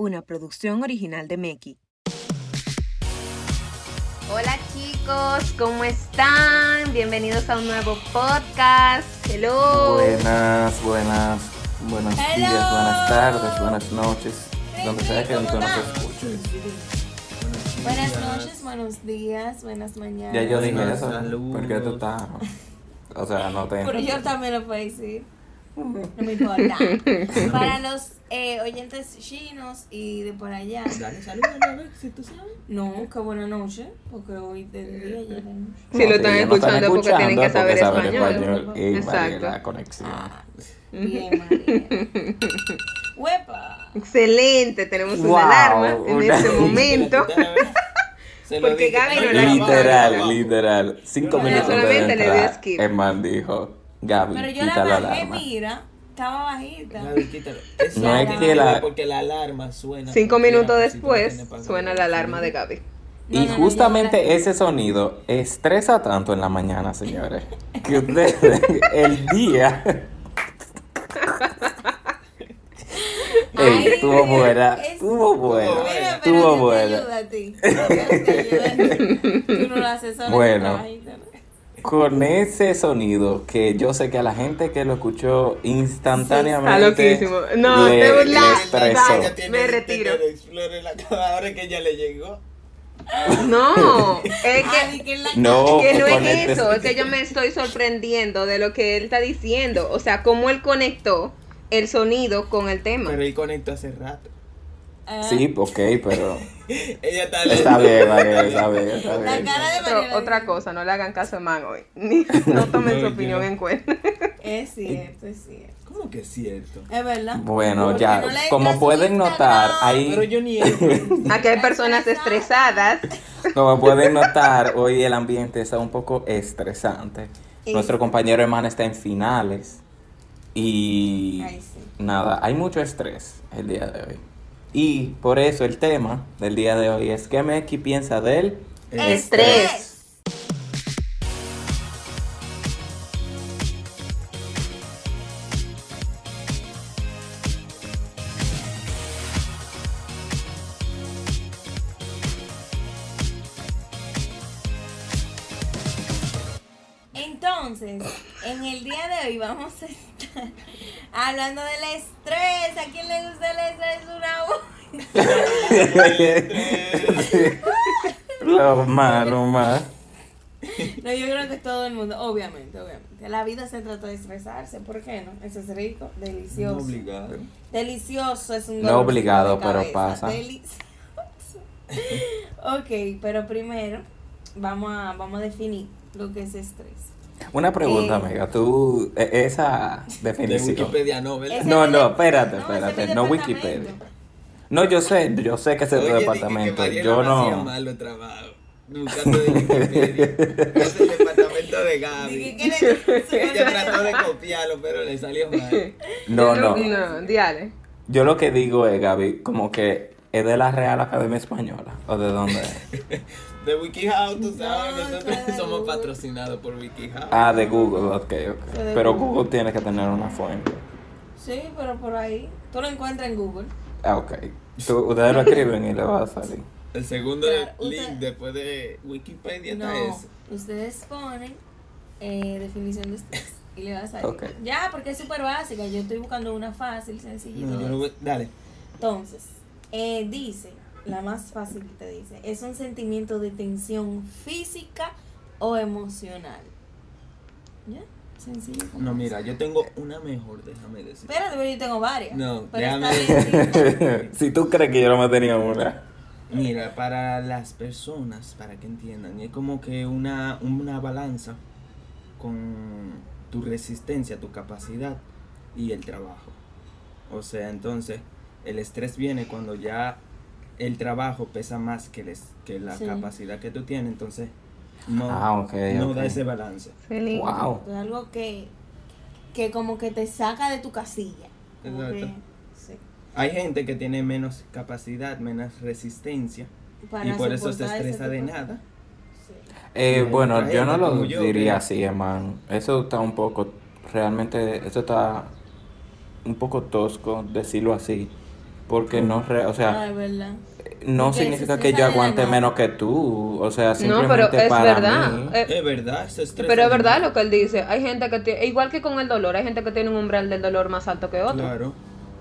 una producción original de Meki. Hola chicos, ¿cómo están? Bienvenidos a un nuevo podcast. Hello. Buenas, buenas, buenos Hello. días, buenas tardes, buenas noches, donde sea que tú ¿cómo nos estás? escuches. Buenas noches, buenos días, buenas mañanas. Ya yo dije eso, porque tú estás, o sea, no te... Pero yo también lo puedo decir. No me importa. Para los eh, oyentes chinos y de por allá. Dale saludos si tú sabes. No, qué buena noche. Porque hoy del día ya. Si lo No, están ellos no escuchando porque tienen que saber saben español. y Exacto. vale la conexión. Bien, María. ¡Huepa! Excelente, tenemos Wow, una alarma en una- este momento. Lo Porque. Gaby no la- Literal, literal. Cinco minutos solamente de le dio skip. el man dijo, Gaby, Pero yo la quita la bajé, alarma. mira. Estaba bajita. Gaby, quítalo. No es que la- Porque la alarma suena. Cinco minutos no después suena la alarma de Gaby. Y No, no, no, justamente la- ese sonido estresa tanto en la mañana, señores, que ustedes el día... Ey, estuvo buena, es- estuvo buena, estuvo buena. Tú no lo haces sola, Bueno. ¿no? Con ese sonido que yo sé que a la gente que lo escuchó instantáneamente Está loquísimo. No, le, te le burlas. estresó. Bye. Ella tiene Me retiro. La Ahora que ya le llegó. No, es Ay, que, No, que no es este- eso, es que yo me estoy sorprendiendo de lo que él está diciendo. O sea, cómo él conectó el sonido con el tema. Pero él conectó hace rato. Ah, Sí, ok, pero Ella está está bien, está bien, está La bien. cara de Mariela otra cosa, no le hagan caso a Man hoy. Ni- no tomen su opinión en cuenta. Es cierto, es cierto. ¿Cómo que es cierto? Es verdad. Bueno, Porque ya, no como pueden en notar, Instagram. Pero yo ni. Aquí hay personas estresadas. como pueden notar, hoy el ambiente está un poco estresante. Nuestro compañero hermano está en finales y Ay, sí. nada, hay mucho estrés el día de hoy. Y por eso el tema del día de hoy es ¿qué Meki piensa del Estrés. Entonces, en el día de hoy vamos a estar hablando del estrés. ¿A quién le gusta el estrés? Una voz. lo más, lo más. No, yo creo que todo el mundo, obviamente, obviamente. La vida se trata de estresarse, ¿por qué no? Eso es rico, No delicioso. obligado. Delicioso es un No obligado, de pero pasa. Delicioso. ok, pero primero vamos a, vamos a definir lo que es estrés. Una pregunta, Eh. amiga, tú, e- esa De definición. Wikipedia no, ¿verdad? No, no, de- espérate, no, espérate, no departamento. Wikipedia. No, yo sé, yo sé que ese es tu Oye, dije departamento. que Yo hacía no. mal los trabajos. Buscando de Wikipedia. es el departamento de Gaby. Dije, ¿qué le- Ella trató de copiarlo, pero le salió mal. No, no. No, diale. Yo lo que digo es, Gaby, como que es de la Real Academia Española. ¿O de dónde es? De WikiHow, tú sabes, No, nosotros claro. somos patrocinados por WikiHow. Ah, de Google, ok, ok. de Pero Google. Google tiene que tener una fuente. Sí, pero por ahí. Tú lo encuentras en Google. Ah, ok. Tú- ustedes lo escriben y le va a salir. El segundo Claro, link usted- después de Wikipedia No, está ese. ustedes ponen eh, definición de estrés y le va a salir. Ok. Ya, porque es súper básica. Yo estoy buscando una fácil, sencillita. No, Dale. Entonces, eh, dice, la más fácil que te dice, es un sentimiento de tensión física o emocional. ¿Ya? Sencillo. como No, mira, yo tengo una mejor, déjame decir. Espérate, pero yo tengo varias. No, pero déjame bien. si tú crees que yo no me tenía una. Mira, para las personas, para que entiendan, es como que una, una balanza con tu resistencia, tu capacidad y el trabajo. O sea, entonces, el estrés viene cuando ya el trabajo pesa más que, el es- que la Sí. capacidad que tú tienes, entonces no, Ah, no da ese balance. Feliz. Wow. Es algo que, que como que te saca de tu casilla. Exacto. que, sí, Hay gente que tiene menos capacidad, menos resistencia para y por eso se estresa de nada. Sí. Eh, bueno, yo no lo yo diría que- así, hermano. Eso está un poco, realmente, eso está un poco tosco decirlo así. porque no, re- o Ah, sea, es verdad. No significa que yo aguante menos que tú, o sea, No, simplemente pero es para verdad. mí. Eh, Es verdad, estrés. pero es verdad lo que él dice. Hay gente que tiene, igual que con el dolor, hay gente que tiene un umbral del dolor más alto que otro. Claro.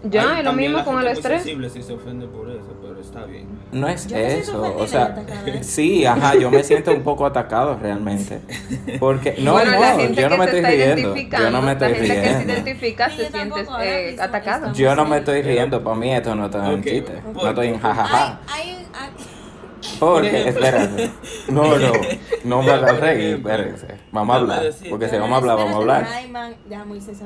Ya, Hay es lo mismo la con el estrés. si se ofende por eso, pero está bien. No es Yo eso, o sea, ¿eh? sí, ajá, yo me siento un poco atacado realmente. Porque, no, bueno, no, la gente yo no me estoy riendo, identificando, yo no me estoy la gente que se riendo. identifica se yo siente eh, atacado. Yo no me estoy riendo, para mí esto no está en Ok, chiste, ¿por no estoy en jajaja. Hay, hay- Porque, espérate, no, no, no me hagas reír, ejemplo, espérense, vamos a hablar, porque si vamos a hablar, vamos a hablar.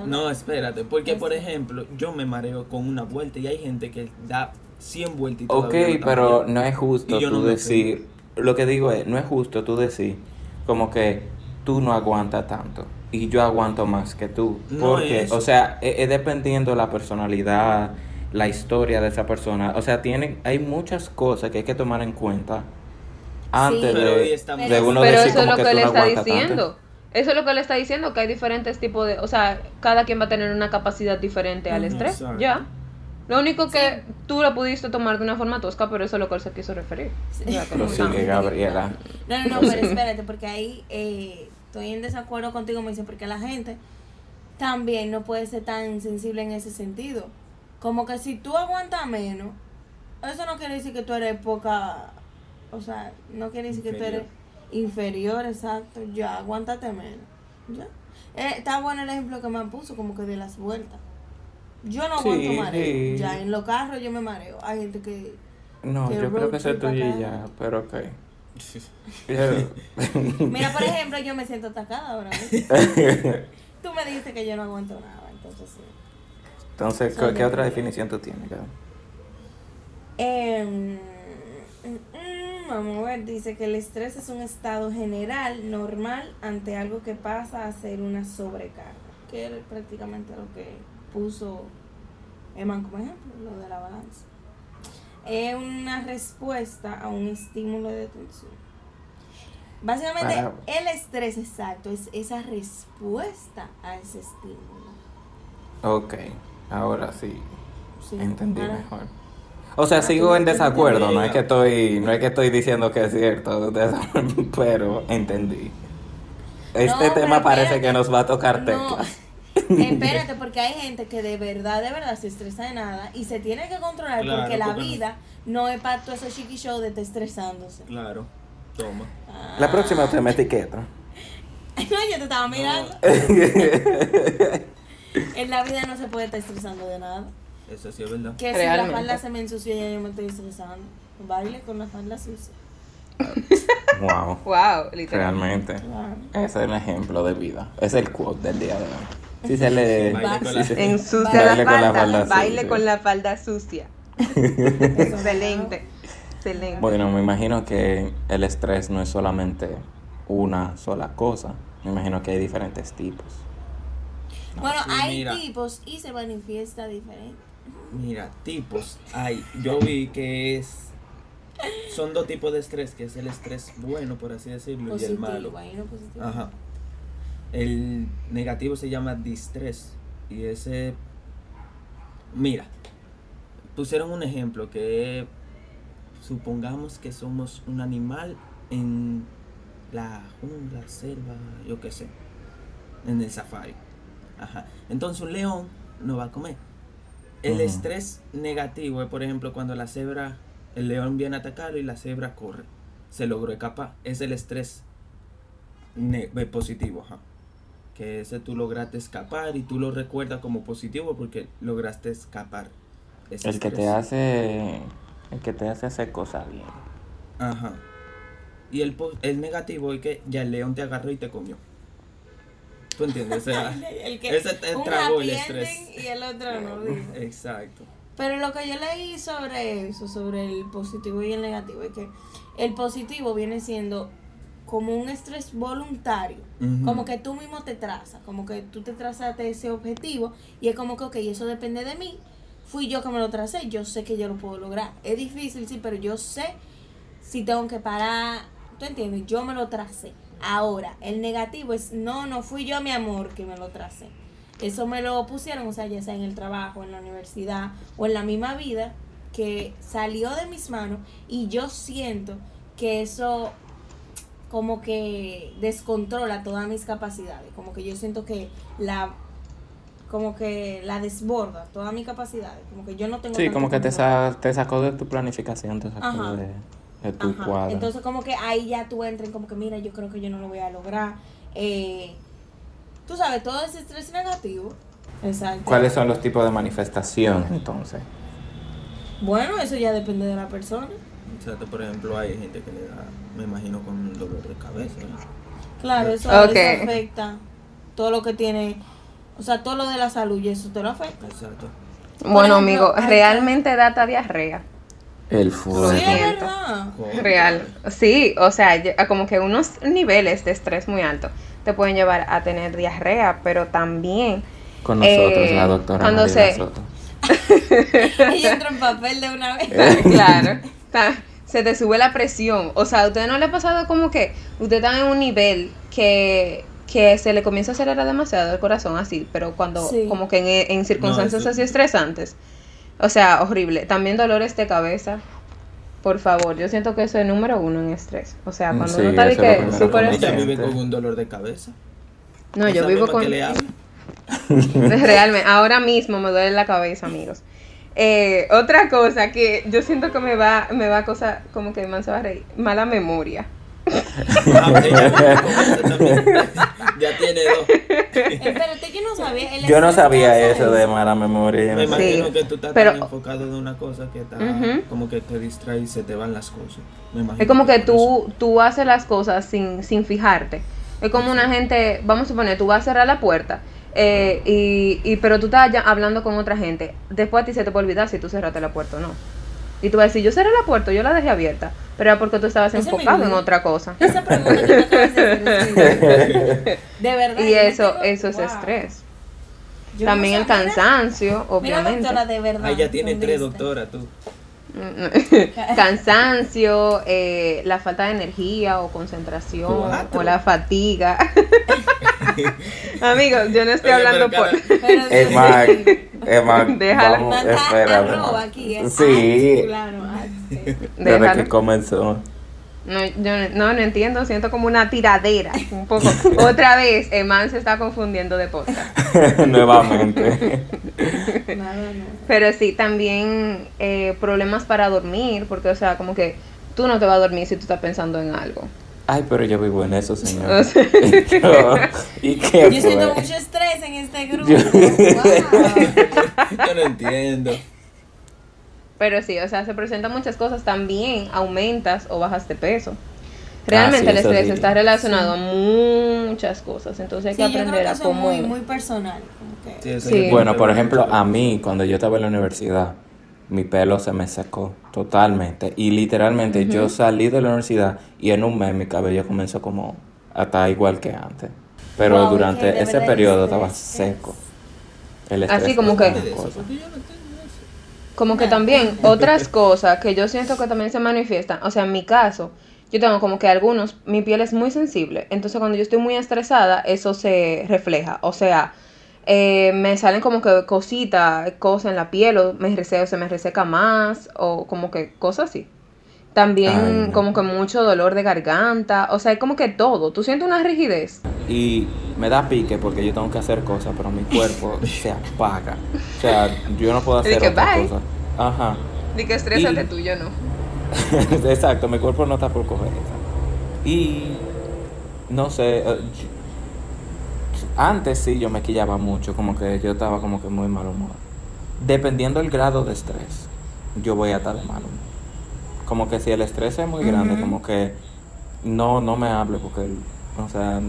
No, espérate, porque por Este. ejemplo, yo me mareo con una vuelta y hay gente que da 100 vueltas y Ok, no pero no es justo tú no decir, lo que digo es, no es justo tú decir como que tú no aguantas tanto y yo aguanto más que tú. No Porque, es eso. o sea, es, es dependiendo la personalidad, la historia de esa persona. O sea, tiene, hay muchas cosas que hay que tomar en cuenta antes Sí. Pero de, estamos- de uno Pero decir eso es lo que que no está tanto. diciendo. Eso es lo que él está diciendo, que hay diferentes tipos de, o sea, cada quien va a tener una capacidad diferente al estrés. exacto. Ya. Lo único que tú lo pudiste tomar de una forma tosca, pero eso es lo que él se quiso referir. Sí. Ya, sí, que Gabriela. No, no, no, pero espérate, porque ahí eh, estoy en desacuerdo contigo, me dice, porque la gente también no puede ser tan sensible en ese sentido. Como que si tú aguantas menos, eso no quiere decir que tú eres poca, o sea, no quiere decir que tú eres inferior, exacto, ya, aguántate menos, ya. Eh, está bueno el ejemplo que me puso, como que de las vueltas. Yo no Sí, aguanto mareo, sí. ya, en los carros yo me mareo. Hay gente que... No, Que yo creo que trip tuyo ya, pero ok. Mira, por ejemplo, yo me siento atacada ahora mismo. Tú me dijiste que yo no aguanto nada, entonces sí. Entonces, ¿qué, qué otra de- definición tú tienes? Mm, vamos a ver, dice que el estrés es un estado general, normal, ante algo que pasa a ser una sobrecarga. Que era prácticamente lo que puso Eman como ejemplo, lo de la balanza. Es una respuesta a un estímulo de tensión. Básicamente, Para- el estrés exacto es esa respuesta a ese estímulo. Ok, ahora sí, Sí, entendí ahora- mejor. O sea, Ahora sigo en te desacuerdo, no es que estoy, no es que estoy diciendo que es cierto, pero entendí. Este No, tema parece espérate. que nos va a tocar No, teclas. espérate, porque hay gente que de verdad, de verdad se estresa de nada y se tiene que controlar Claro, porque la porque vida no es para todo esos chiqui show de estar estresándose. Claro, toma. Ah. La próxima usted me etiqueta. No, yo te estaba mirando. en la vida no se puede estar estresando de nada. Eso sí es verdad. Que si la falda se me ensucia y yo me estoy estresando. Baile con la falda sucia. wow, Wow, literal. realmente. Ese es el ejemplo de vida. Es el quote del día de hoy. Si se le... Baile con si la- se- Ensucia Baile la con la falda, baile sucia. con la falda sucia. Excelente, excelente. Bueno, me imagino que el estrés no es solamente una sola cosa. Me imagino que hay diferentes tipos. Bueno, Sí, hay mira. tipos y se manifiesta diferente. Mira, tipos hay. Yo vi que es. Son dos tipos de estrés, que es el estrés bueno, por así decirlo, y el malo. Positivo, ahí no positivo. Ajá. El negativo se llama distrés. Y ese. Mira, pusieron un ejemplo que supongamos que somos un animal en la jungla, selva, yo qué sé, en el safari. Ajá. Entonces un león no va a comer. El estrés negativo es, por ejemplo, cuando la cebra, el león viene a atacarlo y la cebra corre. Se logró escapar. Es el estrés eh, positivo, ajá. Que ese tú lograste escapar y tú lo recuerdas como positivo porque lograste escapar. El que te hace... El que te hace hacer cosas bien. Ajá. Y el, el negativo es que ya el león te agarró y te comió. ¿Tú entiendes? O sea, El que ese te un tragó el estrés. y el otro no. Exacto. Pero lo que yo leí sobre eso, sobre el positivo y el negativo, es que el positivo viene siendo como un estrés voluntario, como que tú mismo te trazas, como que tú te trazaste ese objetivo y es como que, ok, eso depende de mí, fui yo que me lo tracé, yo sé que yo lo puedo lograr. Es difícil, sí, pero yo sé si tengo que parar, ¿tú entiendes? Yo me lo tracé. Ahora, el negativo es, no, no fui yo, mi amor, que me lo tracé. Eso me lo pusieron, o sea, ya sea en el trabajo, en la universidad o en la misma vida, que salió de mis manos y yo siento que eso como que descontrola todas mis capacidades, como que yo siento que la como que la desborda todas mis capacidades, como que yo no tengo Sí, como que te, sa- te sacó de tu planificación, te sacó Ajá. de, de tu Ajá. cuadro. Entonces como que ahí ya tú entras en como que mira, yo creo que yo no lo voy a lograr. Eh, tú sabes, todo ese estrés negativo. Exacto. ¿Cuáles son los tipos de manifestación entonces? Bueno, eso ya depende de la persona. Exacto, por ejemplo, hay gente que le da, me imagino, con dolor de cabeza. ¿no? Claro, eso, Ok. eso afecta todo lo que tiene, o sea, todo lo de la salud y eso te lo afecta. Exacto. Bueno, ejemplo, amigo, realmente data diarrea. El Sí, fuego. es verdad. ¿Cómo? Real. Sí, o sea, ya- como que unos niveles de estrés muy altos te pueden llevar a tener diarrea, pero también Con nosotros, Eh, la doctora cuando se-. Ella entra en papel de una vez. claro, ta- se te sube la presión. O sea, ¿a usted no le ha pasado como que usted está en un nivel que, que se le comienza a acelerar demasiado el corazón así, pero cuando Sí. como que en, en circunstancias eso- así estresantes? O sea, horrible. También dolores de cabeza. Por favor, yo siento que eso es número uno en estrés. O sea, Mm, cuando sí, uno está de que súper estresado. vive con un dolor de cabeza. No, yo vivo con... que le. Realmente, ahora mismo me duele la cabeza, amigos. Eh, otra cosa que yo siento que me va, me va a cosa como que man se va a reír, mala memoria. Ah, ya tiene dos. Espérate, no sabía. Yo no sabía eso de mala memoria. Me imagino Sí, que tú estás pero- tan enfocado de una cosa que está como que te distrae y se te van las cosas. Me imagino Es como que eso. tú, tú haces las cosas sin, sin fijarte. Es como una gente, vamos a suponer, tú vas a cerrar la puerta, eh, y, y, pero tú estás ya hablando con otra gente. Después a ti se te puede olvidar si tú cerraste la puerta o no. Y tú vas a decir, yo cerré la puerta, yo la dejé abierta, pero era porque tú estabas enfocado en otra cosa. Esa pregunta que me acabas de mi- De verdad. Y eso, quedo- eso es wow. estrés. Yo También no el cansancio, Mira, obviamente. doctora, de verdad. Ah, ya tiene ¿dónde tres, está? doctora, tú. cansancio, eh, la falta de energía o concentración Cuatro. o la fatiga. Amigos, yo no estoy Oye, hablando por... Pero Es más, es más, Déjalo. vamos, aquí, ¿eh? Sí, Ah, desde que comenzó. No, yo no, no entiendo, siento como una tiradera, un poco. Otra vez, Eman se está confundiendo de podcast. Nuevamente. Pero sí, también eh, problemas para dormir, porque, o sea, como que tú no te vas a dormir si tú estás pensando en algo. Ay, pero yo vivo en eso, señor. O sea- Yo- ¿Y qué Yo siento mucho estrés en este grupo. Yo- Wow. Yo no entiendo. Pero sí, o sea, se presentan muchas cosas. También aumentas o bajas de peso. Realmente Ah, sí, el estrés sí. está relacionado a muchas cosas. Entonces hay Sí, que yo creo aprender que a cómo. muy, muy personal. Como yo Bueno, por ejemplo, a mí, cuando yo estaba en la universidad, mi pelo se me secó totalmente. Y literalmente yo salí de la universidad y en un mes mi cabello comenzó como a estar igual que antes. Pero Wow, durante ese periodo estaba seco. El Así estrés como fue que- una de eso, cosa. porque yo no entiendo eso. Como que también otras cosas que yo siento que también se manifiestan. O sea, en mi caso, yo tengo como que algunos, mi piel es muy sensible. Entonces cuando yo estoy muy estresada, eso se refleja. O sea, eh, me salen como que cositas, cosas en la piel, o me reseco, se me reseca más, o como que cosas así. También Ay, no. como que mucho dolor de garganta, o sea, es como que todo. ¿Tú sientes una rigidez? Y me da pique porque yo tengo que hacer cosas, pero mi cuerpo se apaga. O sea, yo no puedo hacer que otra bye. cosa. Ajá. Di que estrésate Y- tú, yo no. Exacto, mi cuerpo no está por coger esa. Y no sé, eh, yo- antes sí yo me quillaba mucho, como que yo estaba como que muy mal humor. Dependiendo del grado de estrés, yo voy a estar de mal humor. Como que si el estrés es muy grande, como que no, no me hable porque, o sea,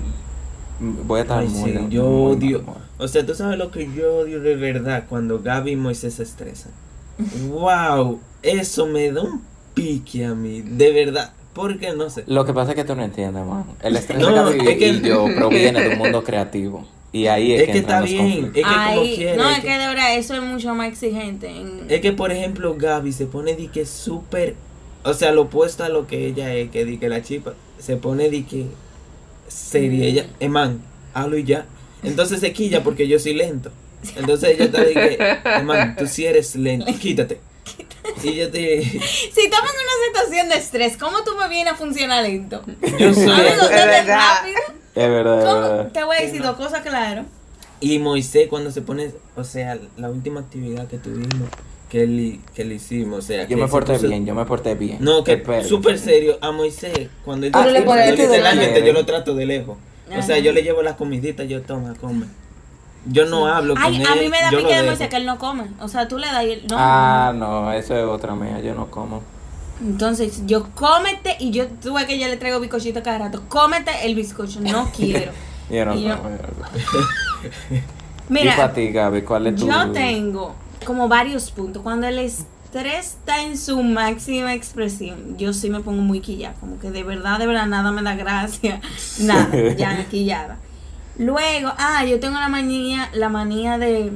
voy a estar Ay, muy, sí, yo muy odio. O sea, tú sabes lo que yo odio de verdad cuando Gaby y Moisés se estresan. wow, eso me da un pique a mí, de verdad. Porque no sé. Lo que pasa es que tú no entiendes, man. El estrés No, de Gaby es que- y yo proviene de un mundo creativo. Y ahí es, Es que, está bien, es que como Ay, quiera. no, es es que de verdad eso es mucho más exigente. En... Es que, por ejemplo, Gaby se pone de que súper. O sea, lo opuesto a lo que ella es, que di que la chipa se pone de que seria. Ella, eh, man, hablo y ya. Entonces se quilla porque yo soy lento. Entonces ella está de que, eh, man, tú sí eres lento, quítate. y yo te Si estamos en una situación de estrés, ¿cómo tú me vienes a funcionar lento? yo soy Amigo, Es rápido. Es verdad, es verdad. Te voy a decir dos cosas claras. y Moisés cuando se pone, o sea, la última actividad que tuvimos que le, que le hicimos, o sea, Yo que me porté puso- bien, yo me porté bien. No, que súper serio a Moisés cuando él Ah, no le yo literalmente yo lo trato de lejos. O sea, yo le llevo la comidita, yo toma, come. Yo no hablo con Ay, él. a mí me da yo lo pique de. Moisés que él no come. O sea, tú le das y él no. Ah, no, eso es otra mía, yo no como. Entonces, yo cómete y yo tuve que yo le traigo bizcochito cada rato. Cómete el bizcocho, no quiero. Yo no Y yo- como. yo no como. y Mira, para ti, Gaby, ¿cuál es tu...? yo tengo como varios puntos. Cuando el estrés está en su máxima expresión, yo sí me pongo muy quillada. Como que de verdad, de verdad, nada me da gracia. Nada, ya quillada. Luego, ah, yo tengo la manía, la manía de.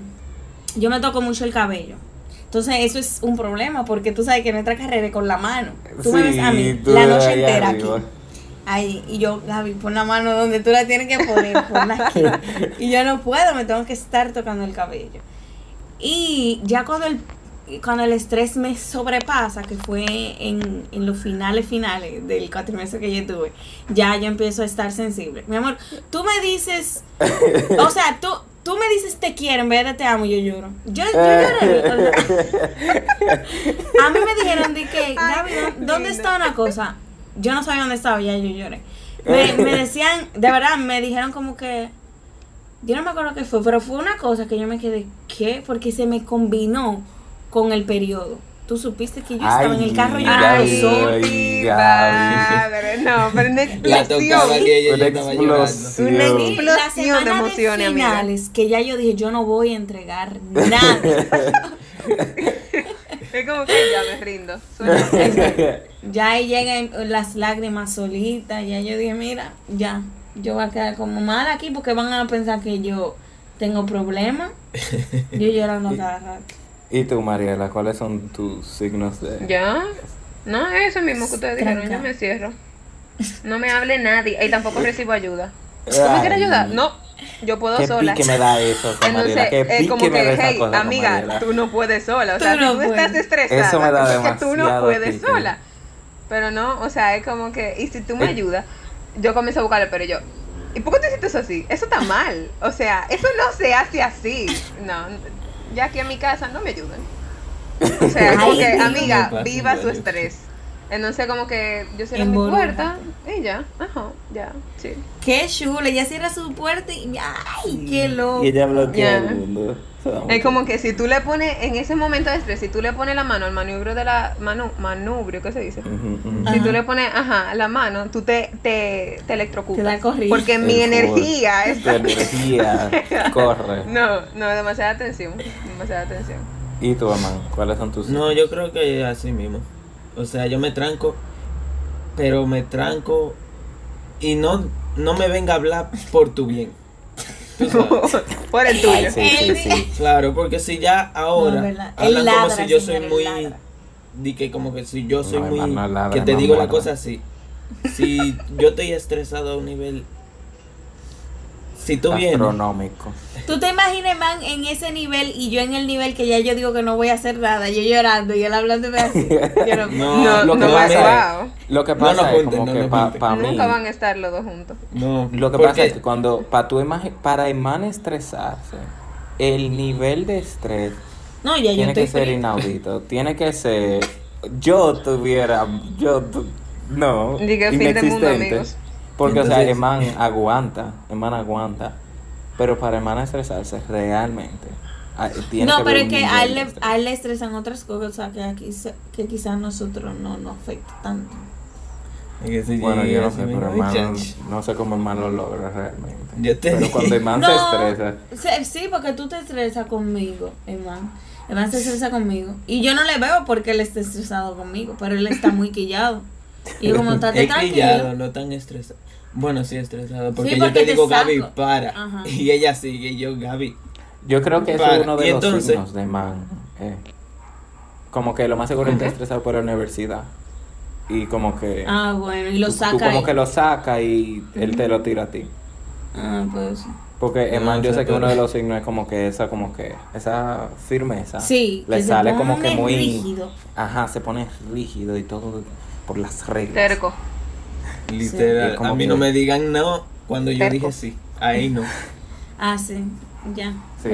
Yo me toco mucho el cabello. Entonces, eso es un problema porque tú sabes que nuestra carrera es con la mano. Tú me ves a mí la noche entera aquí. Ahí, y yo, Gaby, pon la mano donde tú la tienes que poner, ponla aquí. Y yo no puedo, me tengo que estar tocando el cabello. Y ya cuando el, cuando el estrés me sobrepasa, que fue en, en los finales finales del cuatrimestre que yo tuve, ya yo empiezo a estar sensible. Mi amor, tú me dices, o sea, tú, tú me dices te quiero en vez de te amo, yo lloro. Yo, yo lloré. o sea, a mí me dijeron de que, Gaby, ¿dó- ¿dónde está una cosa? Yo no sabía dónde estaba, ya yo lloré. Me, me decían, de verdad, me dijeron como que, yo no me acuerdo qué fue, pero fue una cosa que yo me quedé, ¿qué? Porque se me combinó con el periodo. Tú supiste que yo estaba en el carro Ay, llorando. Ay, madre. No, pero una La tocaba explosión. que ella Una ya estaba llorando. explosión. Una explosión de emociones, amiga. que ya yo dije, yo no voy a entregar nada. Es como que ya me rindo. Suena. ya ahí llegan las lágrimas solitas, ya yo dije, mira, ya, yo voy a quedar como mal aquí porque van a pensar que yo tengo problemas. Yo llorando cada rato. ¿Y tú, Mariela, cuáles son tus signos de...? ¿Ya? No, eso mismo que ustedes dijeron, yo me cierro. No me hable nadie y tampoco recibo ayuda. ¿Tú me quieres ayudar? No, yo puedo ¿Qué sola. pique me da eso Entonces, Mariela? ¿Qué es pique como me que, da esa hey, cosa amiga, Mariela? tú no puedes sola. O sea, Tú no tú estás estresada, Eso me da es porque tú no demasiado puedes pique. sola. Pero no, o sea, es como que, y si tú me Eh. ayudas, yo comienzo a buscarle, pero yo, ¿y por qué tú hiciste eso así? Eso está mal. O sea, eso no se hace así. No, ya aquí en mi casa no me ayudan. O sea, como Ay, que, no me amiga, viva su estrés. Entonces, como que yo cierro En mi volumen. puerta y ya, ajá, ya, sí. Qué chulo, ella cierra su puerta y ¡ay, qué loco! Y ella bloquea Ya. el mundo. Es como que si tú le pones, en ese momento de estrés, si tú le pones la mano al manubrio de la, manu, manubrio, ¿qué se dice? Si tú le pones, ajá, la mano, tú te, te, te electrocutas. Te. Porque mi El energía está... Tu energía corre. No, no, demasiada tensión, demasiada tensión. ¿Y tú, Amán? ¿Cuáles son tus No, yo creo que así mismo. O sea, yo me tranco, pero me tranco y no, no me venga a hablar por tu bien. Por el Ay, tuyo. sí, sí, sí. Claro, porque si ya ahora No, hablan como si yo soy muy di que como que si yo soy No, muy ladra, que te no digo la cosa así. Si yo estoy estresado a un nivel si tú vienes. Tú te imaginas, man, en ese nivel y yo en el nivel que ya yo digo que no voy a hacer nada, yo llorando y él hablándome así. Yo no, No, No, lo que no, pasa wow. Lo que No pasa es junten, como no que para mí. Nunca van a estar los dos juntos. no Lo que pasa es que cuando para tu imagen, para estresarse, el nivel de estrés No, ya yo tiene que ser feliz. inaudito. Tiene que ser. Yo tuviera. Yo. tu- no. Diga, fin del mundo, amigos. Porque, o sea, Entonces- Emán aguanta. Emán aguanta. Pero para Emán estresarse, realmente. ah, Tiene No, que pero es que a él, le, a él le estresan otras cosas que, aquí, se- que quizás nosotros no nos afecta tanto. Si Bueno, yo no sé, pero chach. no sé cómo Emán lo logra realmente. Yo te Pero cuando Emán se estresa. sí, porque tú te estresas conmigo, Eman. Eman se estresa conmigo. Y yo no le veo porque él esté estresado conmigo, pero él está muy quillado. Y como está Es tranquilo. quillado, no tan estresado. Bueno, sí estresado, porque, Sí, yo te te digo, saco. Gaby, para. Ajá. Y ella sigue, y yo, Gaby. Yo creo que eso es uno de Y los entonces- signos de man. eh. Como que lo más seguro es que está estresado por la universidad. Y como que. Ah, bueno, y lo tú- saca Tú como ahí. que lo saca y él te lo tira a ti. Ah, pues sí. Porque, No, man, yo sé que uno de los signos es como que esa, como que, esa firmeza. Sí, Le que se sale como que pone muy. rígido. Ajá, se pone rígido y todo por las reglas. Terco. Literal. Sí. A mí no me digan no cuando yo Terco. dije sí. Ahí no. Ah, sí, ya. Sí.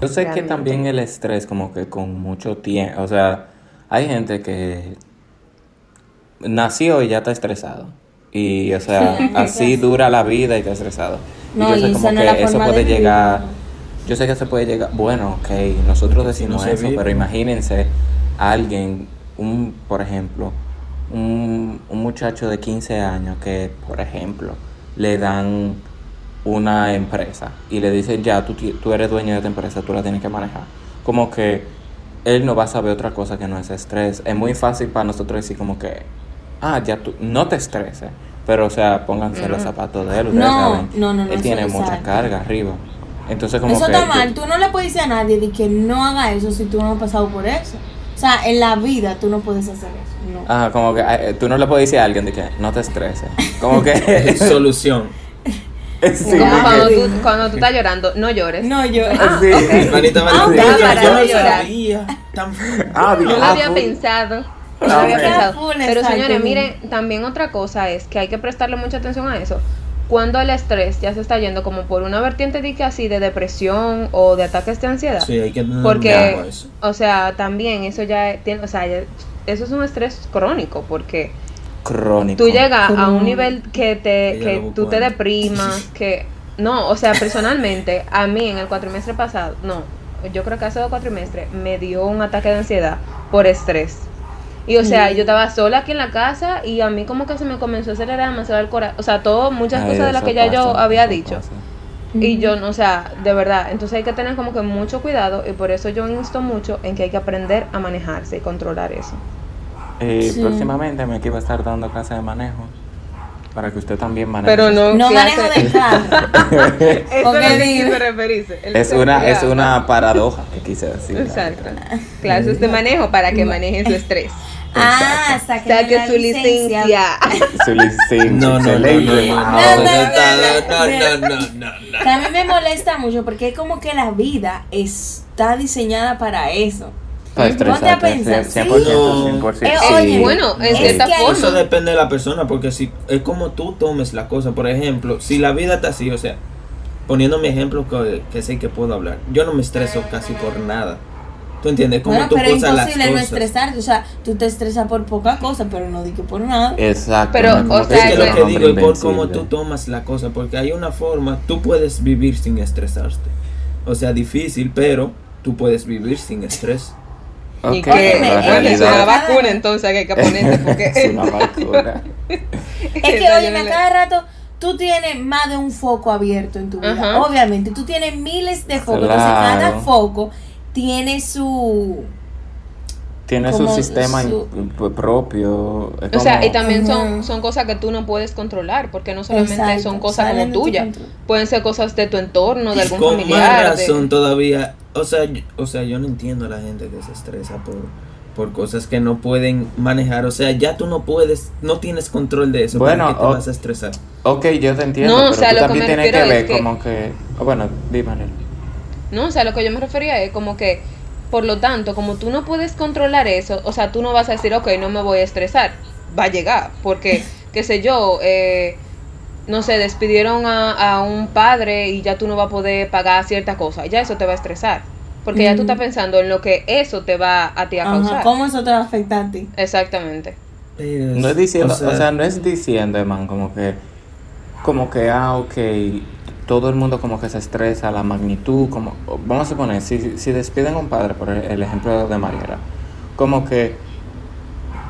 Yo sé que también el estrés, como que con mucho tiempo, o sea, hay gente que nació y ya está estresado. Y, o sea, Sí, así dura la vida y está estresado. No, y yo sé y como no que eso puede vivir, llegar. Yo sé que se puede llegar. Bueno, ok, nosotros decimos no eso, vive. pero imagínense a alguien, un, por ejemplo, un, un muchacho de 15 años que, por ejemplo, le dan una empresa y le dicen, ya, tú, tú eres dueño de esta empresa, tú la tienes que manejar. Como que él no va a saber otra cosa que no es estrés. Es muy fácil para nosotros decir como que, ah, ya tú, no te estreses. Pero, o sea, pónganse los zapatos de él, ustedes No, saben. no, no, no, Él eso tiene mucha carga arriba. Entonces, como Eso que... está yo- mal. Tú no le puedes decir a nadie de que no haga eso si tú no has pasado por eso. O sea, en la vida tú no puedes hacer eso. No. Ah, como que tú no le puedes decir a alguien de que no te estreses. Como que... Solución. sí. Como Ah, cuando tú, cuando tú estás llorando, no llores. No, yo. Sí. Manita, Ah, manita, yo- para yo no no llorar. sabía. Tan... Ah, No lo ah, había full. pensado. No lo Ah, había pensado. Pero señores, miren, también otra cosa es que hay que prestarle mucha atención a eso. Cuando el estrés ya se está yendo como por una vertiente de que así de depresión o de ataques de ansiedad. Sí, hay que tener Porque, eso. o sea, también eso ya tiene, o sea, ya- eso es un estrés crónico porque Crónico. tú llegas a un nivel que te Ella que tú te deprimas, que no, o sea, personalmente a mí en el cuatrimestre pasado, no, yo creo que hace dos cuatrimestres me dio un ataque de ansiedad por estrés. Y o sea, Mm. yo estaba sola aquí en la casa y a mí como que se me comenzó a acelerar demasiado el corazón, o sea, todo muchas Ay, cosas de las que ya yo había dicho. pasa. Y yo, no, o sea, de verdad, entonces hay que tener como que mucho cuidado y por eso yo insto mucho en que hay que aprender a manejarse y controlar eso. Eh, Sí. Próximamente me iba a estar dando clase de manejo. Para que usted también maneje. Pero no, No manejo de carro. Es una, es una paradoja que quise decir. Exacto. Clases de manejo para que manejen su estrés. Ah, saque su licencia. Su licencia. No, no, no, no, no, no, excelente. no, no, no, no, no, no, no, no. Que a mí me molesta mucho porque es como que la vida está diseñada para eso. Ponte a pensar, 100%, 100%. Eh, sí. oye, Bueno, en Es que hay- forma. Eso depende de la persona, porque si es como tú tomes la cosa. Por ejemplo, si la vida está así, o sea, poniendo mi ejemplo que, que sé que puedo hablar, yo no me estreso casi por nada. ¿Tú entiendes? Como Bueno, tú pero es imposible no estresarte. O sea, tú te estresas por poca cosa, pero no di que por nada. Exacto. Pero, o sea, Es que lo que digo es por cómo tú tomas la cosa, porque hay una forma, tú puedes vivir sin estresarte. O sea, difícil, pero tú puedes vivir sin estrés. Ok, Y que, la es una vacuna entonces que hay que ponerte porque es una vacuna. Es que, oye, a cada rato tú tienes más de un foco abierto en tu vida. Ajá. Obviamente, tú tienes miles de focos. Claro. Entonces, cada foco tiene su. Tiene su sistema su- propio. O sea, y también son, son cosas que tú no puedes controlar, porque no solamente Exacto, son cosas como tu tuyas, pueden ser cosas de tu entorno, de algún Con más familiar. de- razón todavía, o sea, yo, o sea, yo no entiendo a la gente que se estresa por, por cosas que no pueden manejar. O sea, ya tú no puedes, no tienes control de eso. Bueno, ¿Para qué te o- vas a estresar? Ok, yo te entiendo, No, o pero sea, tú lo que también me tienes que ver que- como que... oh, Bueno, dímelo. No, o sea, lo que yo me refería es como que, por lo tanto, como tú no puedes controlar eso, o sea, tú no vas a decir, ok, no me voy a estresar, va a llegar, porque, qué sé yo, eh, no sé, despidieron a, a un padre y ya tú no vas a poder pagar cierta cosa, ya eso te va a estresar, porque ya tú Mm. estás pensando en lo que eso te va a ti a Ajá, causar. ¿Cómo eso te va a afectar a ti? Exactamente. Pero No es diciendo, o sea, o sea, no es diciendo, man, como que, como que, ah, ok, todo el mundo como que se estresa, la magnitud, como, vamos a suponer, si, si despiden a un padre, por el, ejemplo de Mariela, como que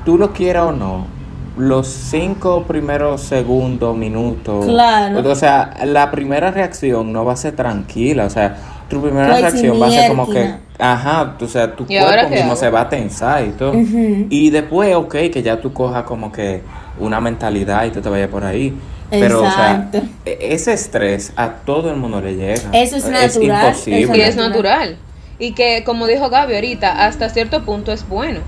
tú lo quieras o no, los cinco primeros segundos, minutos, Claro. o sea, la primera reacción no va a ser tranquila, o sea, tu primera reacción va a ser como que, ajá, o sea, tu ¿Y ahora cuerpo mismo hago? se va a tensar y todo. Y después, ok, que ya tú cojas como que una mentalidad y tú te vayas por ahí. Pero, o sea, e- ese estrés a todo el mundo le llega. Eso es natural, imposible. eso Y es natural. Y que, como dijo Gaby ahorita, hasta cierto punto es bueno.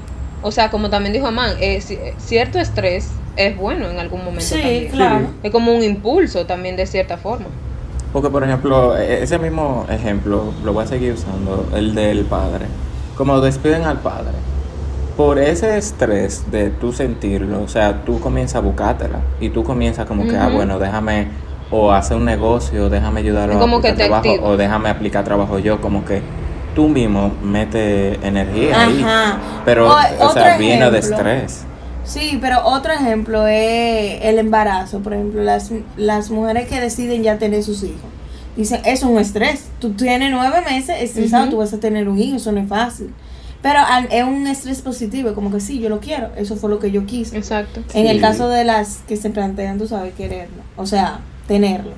O sea, como también dijo Amán, eh, ci- cierto estrés es bueno en algún momento Sí, también. claro. Es como un impulso también de cierta forma. Porque, por ejemplo, e- ese mismo ejemplo lo voy a seguir usando, el del padre. Como despiden al padre. Por ese estrés de tú sentirlo, o sea, tú comienzas a buscártela. Y tú comienzas como que, ah, bueno, déjame o hacer un negocio, déjame ayudarlo Como a aplicar trabajo, o déjame aplicar trabajo yo, como que tú mismo metes energía ahí. Ajá. Pero, O- o, sea, viene de estrés. Sí, pero otro ejemplo es el embarazo. Por ejemplo, las, las mujeres que deciden ya tener sus hijos. Dicen, es un estrés. Tú tienes nueve meses estresado, Ujú. tú vas a tener un hijo, eso no es fácil. Pero al- es un estrés positivo, como que sí, yo lo quiero, eso fue lo que yo quise. Exacto. En el Sí. caso de las que se plantean, tú sabes, quererlo, o sea, tenerlo.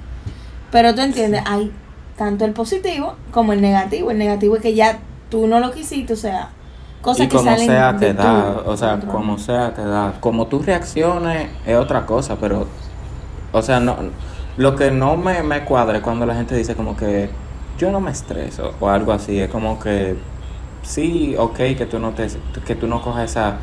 Pero tú entiendes, hay tanto el positivo como el negativo. El negativo es que ya tú no lo quisiste, o sea, cosas y que como salen sea de te tu da, o sea, control. como sea te da. Como tú reacciones es otra cosa, pero, o sea, no, lo que no me, me cuadra es cuando la gente dice como que yo no me estreso o algo así, es como que sí, ok, que tú no te, que tú no cojas esa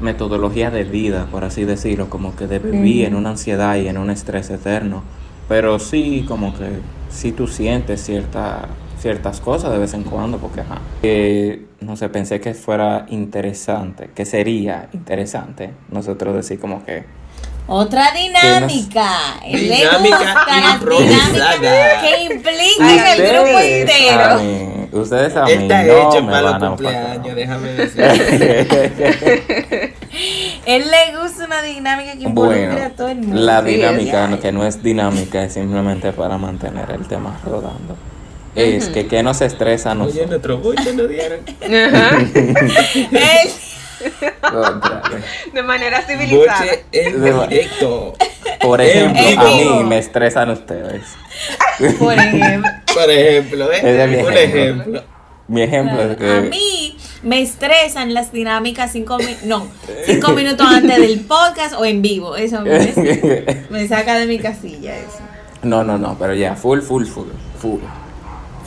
metodología de vida, por así decirlo, como que de vivir en una ansiedad y en un estrés eterno, pero sí, como que sí tú sientes cierta, ciertas cosas de vez en cuando, porque ajá. No sé, pensé que fuera interesante, que sería interesante nosotros decir como que Otra dinámica. Dinámica improvisada. que implican Ay, el grupo entero. Ustedes a mí Está no hecho me para los van a cumpleaños, déjame decir. Él le gusta una dinámica que involucre Bueno, a todo el mundo. la dinámica, que no es dinámica, es simplemente para mantener el tema rodando. Es que qué nos estresa a Oye, nosotros. nuestro boche nos dieron. Ajá. De manera civilizada. Boche en directo. Por ejemplo, a mí me estresan ustedes. por ejemplo, Por ejemplo, ¿eh? Ese es mi Un ejemplo. ejemplo. Mi ejemplo es que a mí me estresan las dinámicas cinco minutos, no, cinco minutos antes del podcast o en vivo. Eso me, me saca de mi casilla eso. No, no, no, pero ya, full, full, full, full.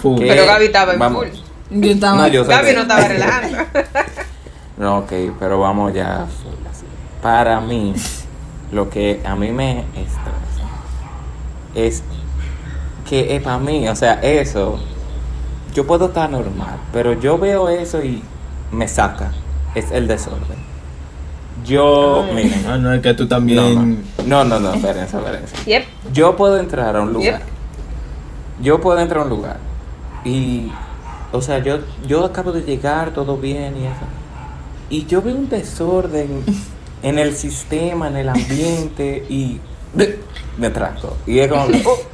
Full. Pero Gaby estaba en Vamos. full. Yo estaba No, yo Gaby que- no estaba relajando. No, ok, pero vamos ya full así. Para mí, lo que a mí me estresa es que para mí, o sea, eso, yo puedo estar normal, pero yo veo eso y me saca. Es el desorden. Yo, miren, Ah, no, es que tú no, también. no, no, no, espérense, espérense. Yep. Yo puedo entrar a un lugar. Yep. Yo puedo entrar a un lugar. Y, o sea, yo, yo acabo de llegar, todo bien y eso. Y yo veo un desorden en el sistema, en el ambiente y me trato. Y es como, que, oh,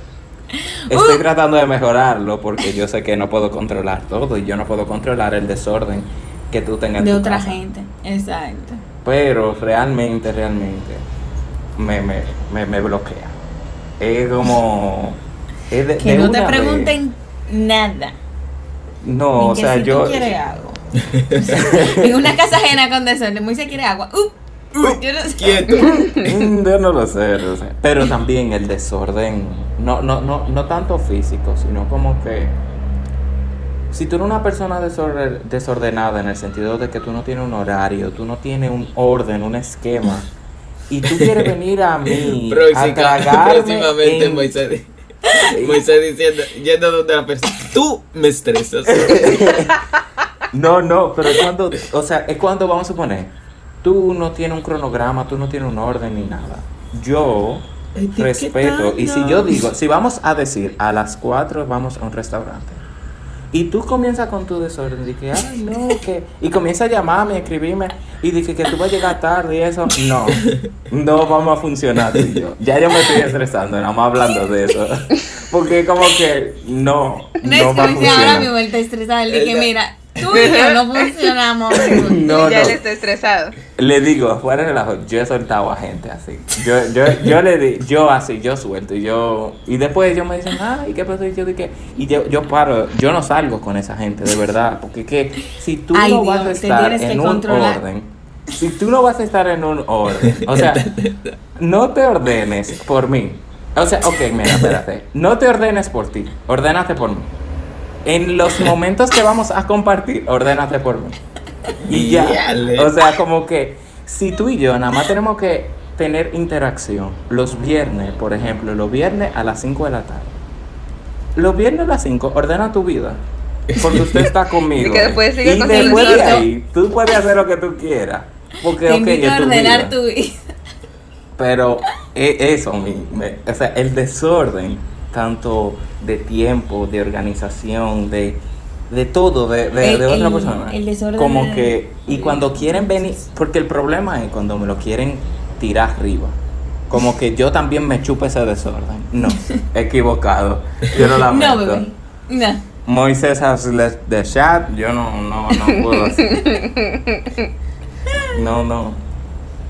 estoy tratando de mejorarlo porque yo sé que no puedo controlar todo y yo no puedo controlar el desorden que tú tengas en de tu otra casa. gente. Exacto. Pero realmente, realmente me, me, me, me bloquea. Es como... es de- Que de no te vez. pregunten nada. No, Ni o sea, si yo... tú quieres agua. en una casa ajena con desorden, Moisés quiere agua. Uh, uh, yo no sé. Quieto. Yo no lo sé, no sé. Pero también el desorden, no, no, no, no tanto físico, sino como que si tú eres una persona desorde- desordenada en el sentido de que tú no tienes un horario, tú no tienes un orden, un esquema, y tú quieres venir a mí a tragarme próximamente en- Moisés, Moisés diciendo, yendo donde la persona, tú me estresas. No, no, pero es cuando, o sea, es cuando vamos a suponer, tú no tienes un cronograma, tú no tienes un orden ni nada. Yo respeto, y si yo digo, si vamos a decir a las 4 vamos a un restaurante, y tú comienzas con tu desorden, de que, ay, no, que, y comienza a llamarme, a escribirme, y dije que tú vas a llegar tarde y eso, no, no vamos a funcionar tú y yo. Ya yo me estoy estresando, nada más hablando de eso, porque como que no, No, no, va a Moisés ahora funcionar. mismo está estresado. Mira, tú y yo no funcionamos. No, ya no. él está estresado. Le digo, fuera de relajo, yo he soltado a gente así. Yo, yo, yo le di, yo así, yo suelto y yo, y después ellos me dicen, ay, ¿qué pasó? Y yo dije, y yo, yo paro, yo no salgo con esa gente, de verdad, porque que si tú Ay, no vas a estar en un controlar. orden, si tú no vas a estar en un orden, o sea, no te ordenes por mí. O sea, ok, mira, espérate, no te ordenes por ti, ordénate por mí. En los momentos que vamos a compartir, ordénate por mí. Y ya. O sea, como que si tú y yo nada más tenemos que tener interacción los viernes, por ejemplo, los viernes a las 5 de la tarde. los viernes a las 5, ordena tu vida. Porque usted está conmigo. Y después sigue y con después de ahí, tú puedes hacer lo que tú quieras. Porque, Te ok, invito es tu ordenar vida. tu vida. Pero e- eso, mi- me- o sea, el desorden, tanto de tiempo, de organización, de, de todo, de, de- El- de otra el- persona. el desorden Como que, y cuando quieren venir, porque el problema es cuando me lo quieren tirar arriba. Como que yo también me chupo ese desorden. No, equivocado. Yo lo lamento. No, bebé. No. Moisés has left the chat. Yo no, no, no puedo hacer. No, no.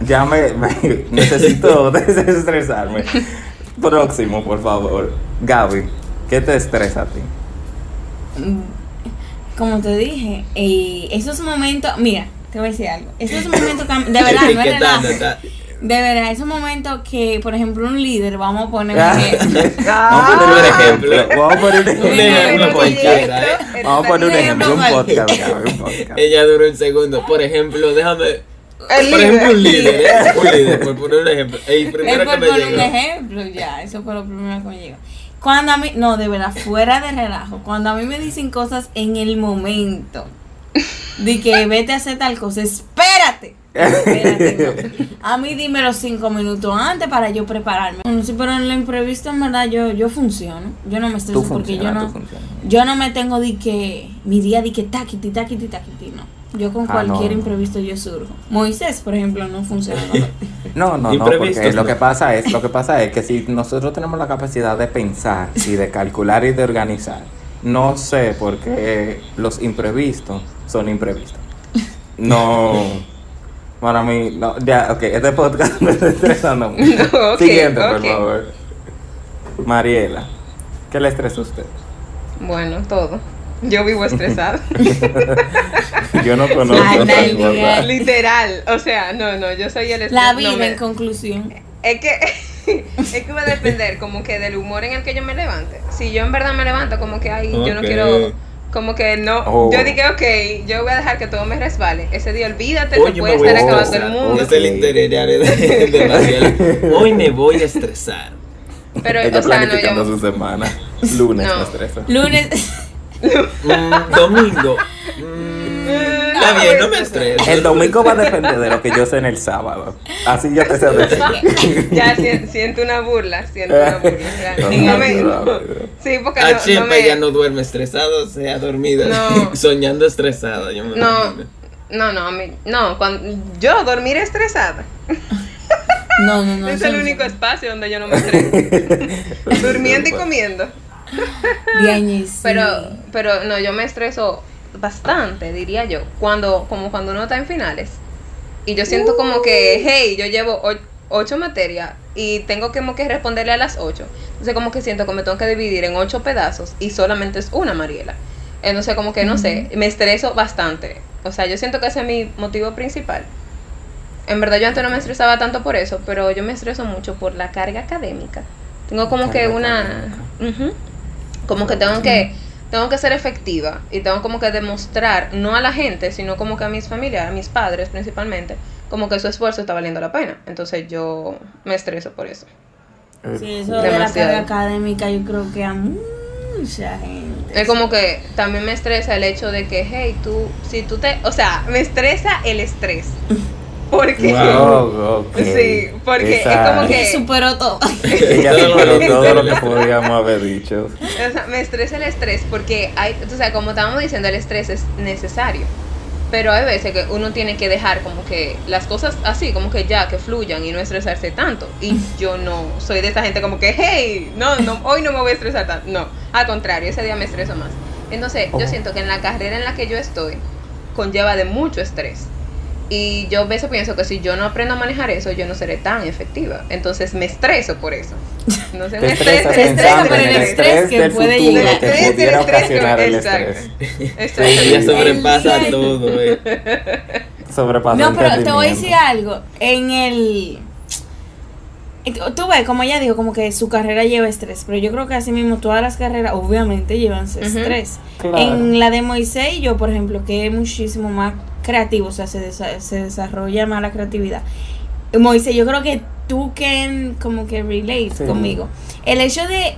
Ya me, me- necesito desestresarme. Próximo, por favor. Gaby, ¿qué te estresa a ti? Como te dije, eh, esos momentos, mira, te voy a decir algo. Esos momentos, de verdad, no es está- De verdad, esos momentos que, por ejemplo, un líder, vamos a poner un ejemplo. Vamos a poner un ejemplo. Vamos a poner un ejemplo. Vamos a poner un ejemplo. Un Ejemplo podcast, Gaby, un podcast. Ella duró un segundo. Por ejemplo, déjame. El por ejemplo, un líder. ¿eh? Un líder, por poner un ejemplo. El Es primero que por me poner un ejemplo, ya, eso fue lo primero que me llegó. Cuando a mí, no, de verdad, fuera de relajo, cuando a mí me dicen cosas en el momento, de que vete a hacer tal cosa, espérate. Espérate, no. A mí dime los cinco minutos antes para yo prepararme. Sé, pero en lo imprevisto, en verdad, yo, yo funciono. Yo no me estreso porque yo no, yo no me tengo de que, mi día de que taquiti, taquiti, taquiti, no. Yo con Ah, cualquier no. imprevisto yo surjo. Moisés, por ejemplo, no funciona. No, no, no, porque lo que pasa es, lo que pasa es que si nosotros tenemos la capacidad de pensar y de calcular y de organizar, no sé por qué los imprevistos son imprevistos. No, para mí, no, ya, ok, este podcast me está estresando mucho. No, ok, Siguiente, por favor. Mariela, ¿qué le estresa a usted? Bueno, todo. Yo vivo estresada. Yo no conozco Ay. Literal. O sea, no, no, yo soy el estres- La no vida, me- en conclusión. Es que es que va a depender como que del humor en el que yo me levante. Si yo en verdad me levanto como que ay, yo no quiero como que no, Oh. yo dije, ok, yo voy a dejar que todo me resbale. Ese día olvídate, Hoy yo puede me voy a estar acabando el mundo. Es el itinerario de, de. Hoy me voy a estresar. Pero, Ella o sea, no, planificando yo, su semana. Lunes No. me estresa. Lunes. Mm, domingo. Mm, está bien, no me estreso. El domingo va a depender de lo que yo sé en el sábado. Así yo te sé decir. ya si- siento una burla, siento una burla. no me- sí, porque A no, no Chimpa me, ya no duerme estresado, se ha dormido No. soñando estresada. Yo me no, no, no, a mí- no, cuando yo dormir estresada. No, no, no. es el no. único espacio donde yo no me estreso. Durmiendo y comiendo. Pero, pero no, yo me estreso bastante, diría yo, cuando, como cuando uno está en finales. Y yo siento como que, hey, yo llevo ocho materias y tengo que, como que responderle a las ocho. Entonces como que siento que me tengo que dividir en ocho pedazos y solamente es una Mariela. Entonces como que, no sé, me estreso bastante. O sea, yo siento que ese es mi motivo principal. En verdad yo antes no me estresaba tanto por eso, pero yo me estreso mucho por la carga académica. Tengo como que una... Como que tengo que tengo que ser efectiva y tengo como que demostrar, no a la gente, sino como que a mis familiares, a mis padres principalmente, como que su esfuerzo está valiendo la pena. Entonces yo me estreso por eso. Sí, eso de la Demasiado. carga académica, yo creo que a mucha gente. Es como que también me estresa el hecho de que, hey, tú, si tú te, o sea, me estresa el estrés. Porque, Wow. Sí, porque Esa- es como que- superó todo. Ella superó todo lo que podíamos haber dicho. o sea, me estresa el estrés porque hay, o sea, como estábamos diciendo, el estrés es necesario. Pero hay veces que uno tiene que dejar como que las cosas así, como que ya, que fluyan y no estresarse tanto. Y yo no soy de esa gente como que, hey, no, no, hoy no me voy a estresar tanto. No, al contrario, ese día me estreso más. Entonces, yo Oh. siento que en la carrera en la que yo estoy, conlleva de mucho estrés. Y yo a veces pienso que si yo no aprendo a manejar eso, yo no seré tan efectiva. Entonces me estreso por eso. No sé, el estrés, pensando por en el el estrés estrés que puede llegar. que El estrés, pudiera el estrés que- ocasionar el exacto. estrés. Exacto. Ella El sobrepasa día- todo, eh. Sobrepasa No, el pero te voy a decir algo. En el. Tú ves, como ella dijo, como que su carrera lleva estrés, pero yo creo que así mismo todas las carreras obviamente llevan Ujú. estrés. Claro. En la de Moisés y yo, por ejemplo, que es muchísimo más creativo, o sea, se, desa- se desarrolla más la creatividad. Moisés, yo creo que tú can como que relate Sí. conmigo. El hecho de,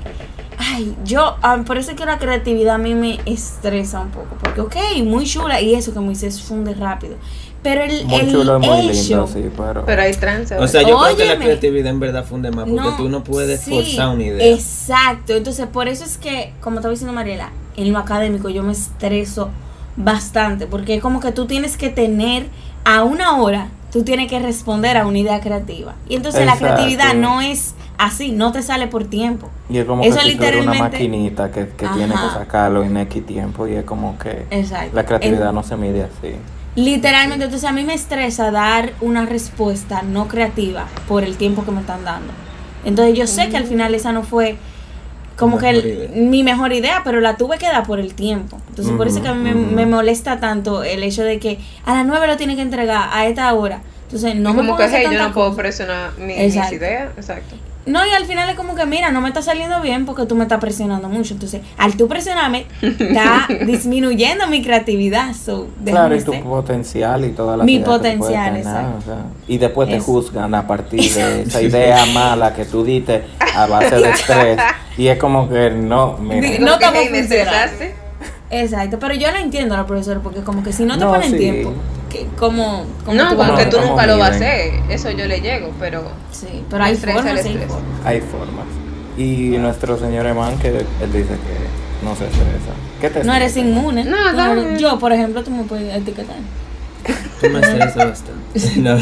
Ay, yo, ah, por eso es que la creatividad a mí me estresa un poco. Porque, ok, muy chula y eso que Moisés funde rápido. Pero el, Muy el chulo muy hecho- lindo, sí, pero... Pero hay trance. O sea, yo creo que la creatividad en verdad funde más porque tú no puedes sí, forzar una idea. Exacto. Entonces, por eso es que, como estaba diciendo Mariela, en lo académico yo me estreso bastante. Porque es como que tú tienes que tener a una hora, tú tienes que responder a una idea creativa. Y entonces Exacto. la creatividad no es así, no te sale por tiempo. Y es como Eso que si tú eres una literalmente- maquinita que, que tiene que sacarlo en X tiempo y es como que Exacto. la creatividad En- no se mide así. Literalmente, entonces a mí me estresa dar una respuesta no creativa por el tiempo que me están dando. Entonces yo sé que al final esa no fue como que el- mi mejor idea, pero la tuve que dar por el tiempo. Entonces por eso es que a mí me, me molesta tanto el hecho de que a las 9 lo tiene que entregar a esta hora. Entonces no me como puedo que hey, yo no puedo presionar mi, mis ideas. Exacto. No, y al final es como que, mira, no me está saliendo bien porque tú me estás presionando mucho. Entonces, al tú presionarme, está disminuyendo mi creatividad. So, Claro, y tu ser. potencial y todas las Mi potencial, tener, exacto. o sea, y después te Eso. juzgan a partir de esa idea mala que tú diste a base de estrés. Y es como que no, mira. Di- No estamos. Exacto, pero yo la entiendo a la profesora porque como que si no te No, ponen sí. tiempo, que, como, como No, tú como que no, tú ¿cómo nunca lo vas a hacer. Eso yo le llego, pero. Sí, pero hay formas, hay formas. Hay formas. Y nuestro señor Eman, que él dice que no se estresa. ¿Qué te No eres inmune. No, eres- yo, por ejemplo, tú me puedes etiquetar. Tú me estresas bastante. No,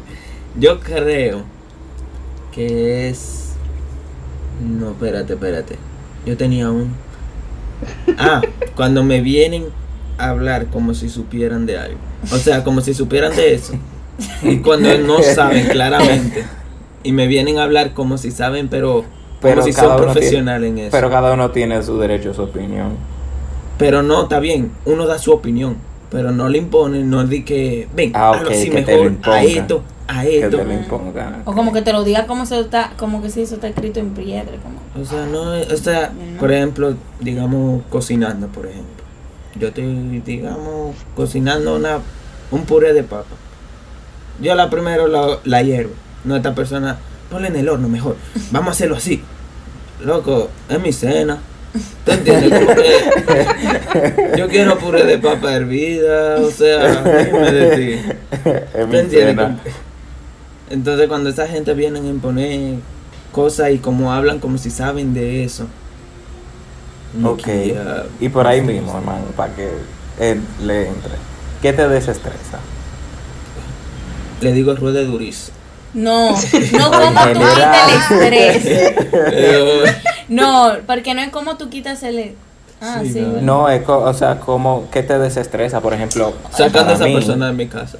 yo creo que es. No, espérate, espérate. Yo tenía un. Ah, cuando me vienen hablar como si supieran de algo. O sea, como si supieran de eso. Y cuando no saben claramente. Y me vienen a hablar como si saben, pero. Como Pero si son profesionales en eso. Pero cada uno tiene su derecho a su opinión. Pero no, está bien, uno da su opinión, pero no le imponen, no di que, ven, Ah, hazlo ok, así que mejor, a impongan. esto, a Que esto. te lo impongan. O como que te lo diga como se está, como que si eso está escrito en piedra, como. O sea, no, o sea, por ejemplo, digamos, cocinando, por ejemplo. Yo estoy, digamos, cocinando una, un puré de papa. Yo la primero la, la hiervo. No, esta persona, ponle en el horno mejor. Vamos a hacerlo así. Loco, es mi cena. ¿Tú entiendes? Como que yo quiero puré de papa hervida, o sea, dime de ti. Es mi cena. Entonces cuando esa gente viene a imponer cosas y como hablan como si saben de eso. No Ok. quería- Y por ahí mismo, hermano, para que él le entre. ¿Qué te desestresa? Le digo ruede durísimo. No, no como tú quitas el estrés. No, porque no es como tú quitas el. Ah, Sí, sí. no. es co- o sea, como ¿qué te desestresa? Por ejemplo, sacando a esa mí, persona de mi casa.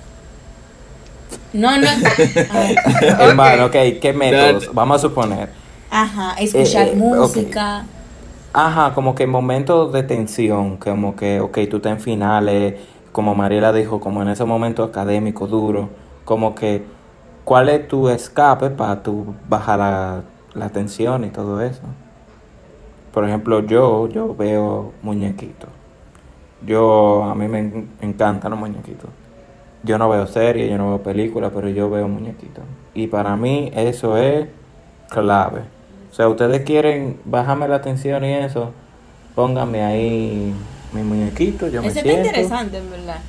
No, no. Hermano, ok, ¿qué métodos? Vamos a suponer. Ajá, escuchar Eh, eh, música. Ajá, como que en momentos de tensión, como que, ok, tú estás en finales, como Mariela dijo, como en ese momento académico duro, como que, ¿cuál es tu escape para tú bajar la, la tensión y todo eso? Por ejemplo, yo, yo veo muñequitos. Yo, a mí me en- encantan los muñequitos. Yo no veo series, yo no veo películas, pero yo veo muñequitos. Y para mí eso es clave. O sea, ustedes quieren bajarme la tensión y eso, pónganme ahí mi muñequito, yo me Ese está interesante, en verdad.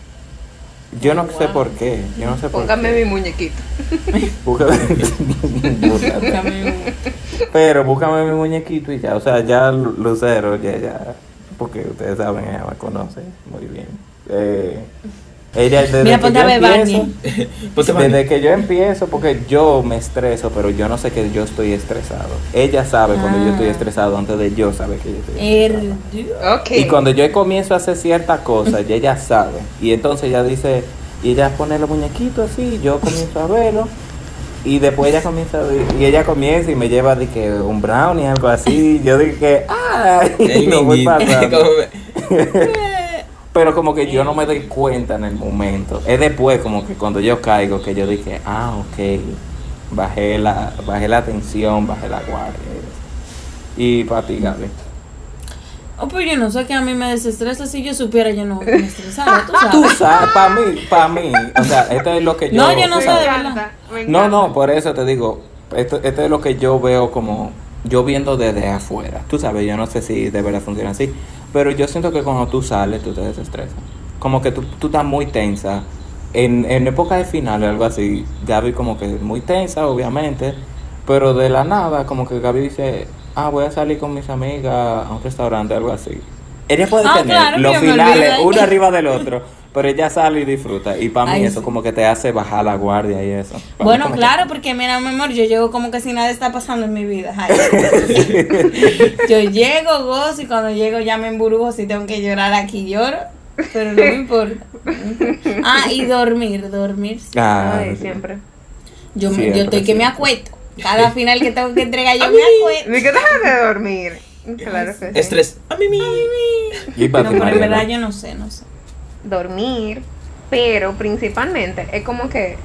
Yo no sé por qué, yo no sé por Póngame qué. mi muñequito. Búscame-. También- Pero búscame mi muñequito y ya, o sea, ya Lu- Lucero, ya, ya, porque ustedes saben, ella me conoce muy bien. Eh, ella desde Mira, que ponte yo a ver empiezo, desde que yo empiezo, porque yo me estreso, pero yo no sé que yo estoy estresado. Ella sabe cuando yo estoy Ah. estresado antes de yo saber que yo estoy estresado. Y cuando yo comienzo a hacer ciertas cosas, ya ella sabe. Y entonces ella dice, y ella pone los muñequitos así, yo comienzo a verlo. Y después ella comienza a ver- y ella comienza y me lleva de que un brownie, algo así. Yo dije, ¡ay! El lo voy pasando. Pero como que yo no me doy cuenta en el momento. Es después como que cuando yo caigo que yo dije, ah, ok, bajé la, bajé la tensión, bajé la guardia. Y para ti, Gaby. Oh, pues yo no sé que a mí me desestresa. Si yo supiera, yo no me estresara. Tú Tú sabes. sabes, para mí, para mí, o sea, esto es lo que yo... No, yo no sé de verdad. No, no, por eso te digo, esto, esto es lo que yo veo como yo viendo desde afuera, tú sabes, yo no sé si de verdad funciona así, pero yo siento que cuando tú sales, tú te desestresas. Como que tú, tú estás muy tensa. En, en época de final o algo así, Gaby como que muy tensa, obviamente, pero de la nada, como que Gaby dice, ah, voy a salir con mis amigas a un restaurante, algo así. Ella puede Ah, tener claro, los finales uno arriba del otro, pero ella sale y disfruta. Y para mí Ay, eso sí. como que te hace bajar la guardia y eso. Pa' mí Bueno, que- claro, porque mira, mi amor, yo llego como que si nada está pasando en mi vida. Ay. yo llego, gozo y cuando llego ya me embrujo. Si tengo que llorar aquí, lloro. Pero no me importa. Ah, y dormir, dormir. Ah, Ay, sí. siempre. Yo, me- Siempre, yo estoy que me acuesto. Cada final que tengo que entregar, yo me acuesto. Ni que dejes de dormir. Claro que sí. Estrés. A mí, mi. Y No, pero en verdad yo no sé, no sé. Dormir, pero principalmente es como que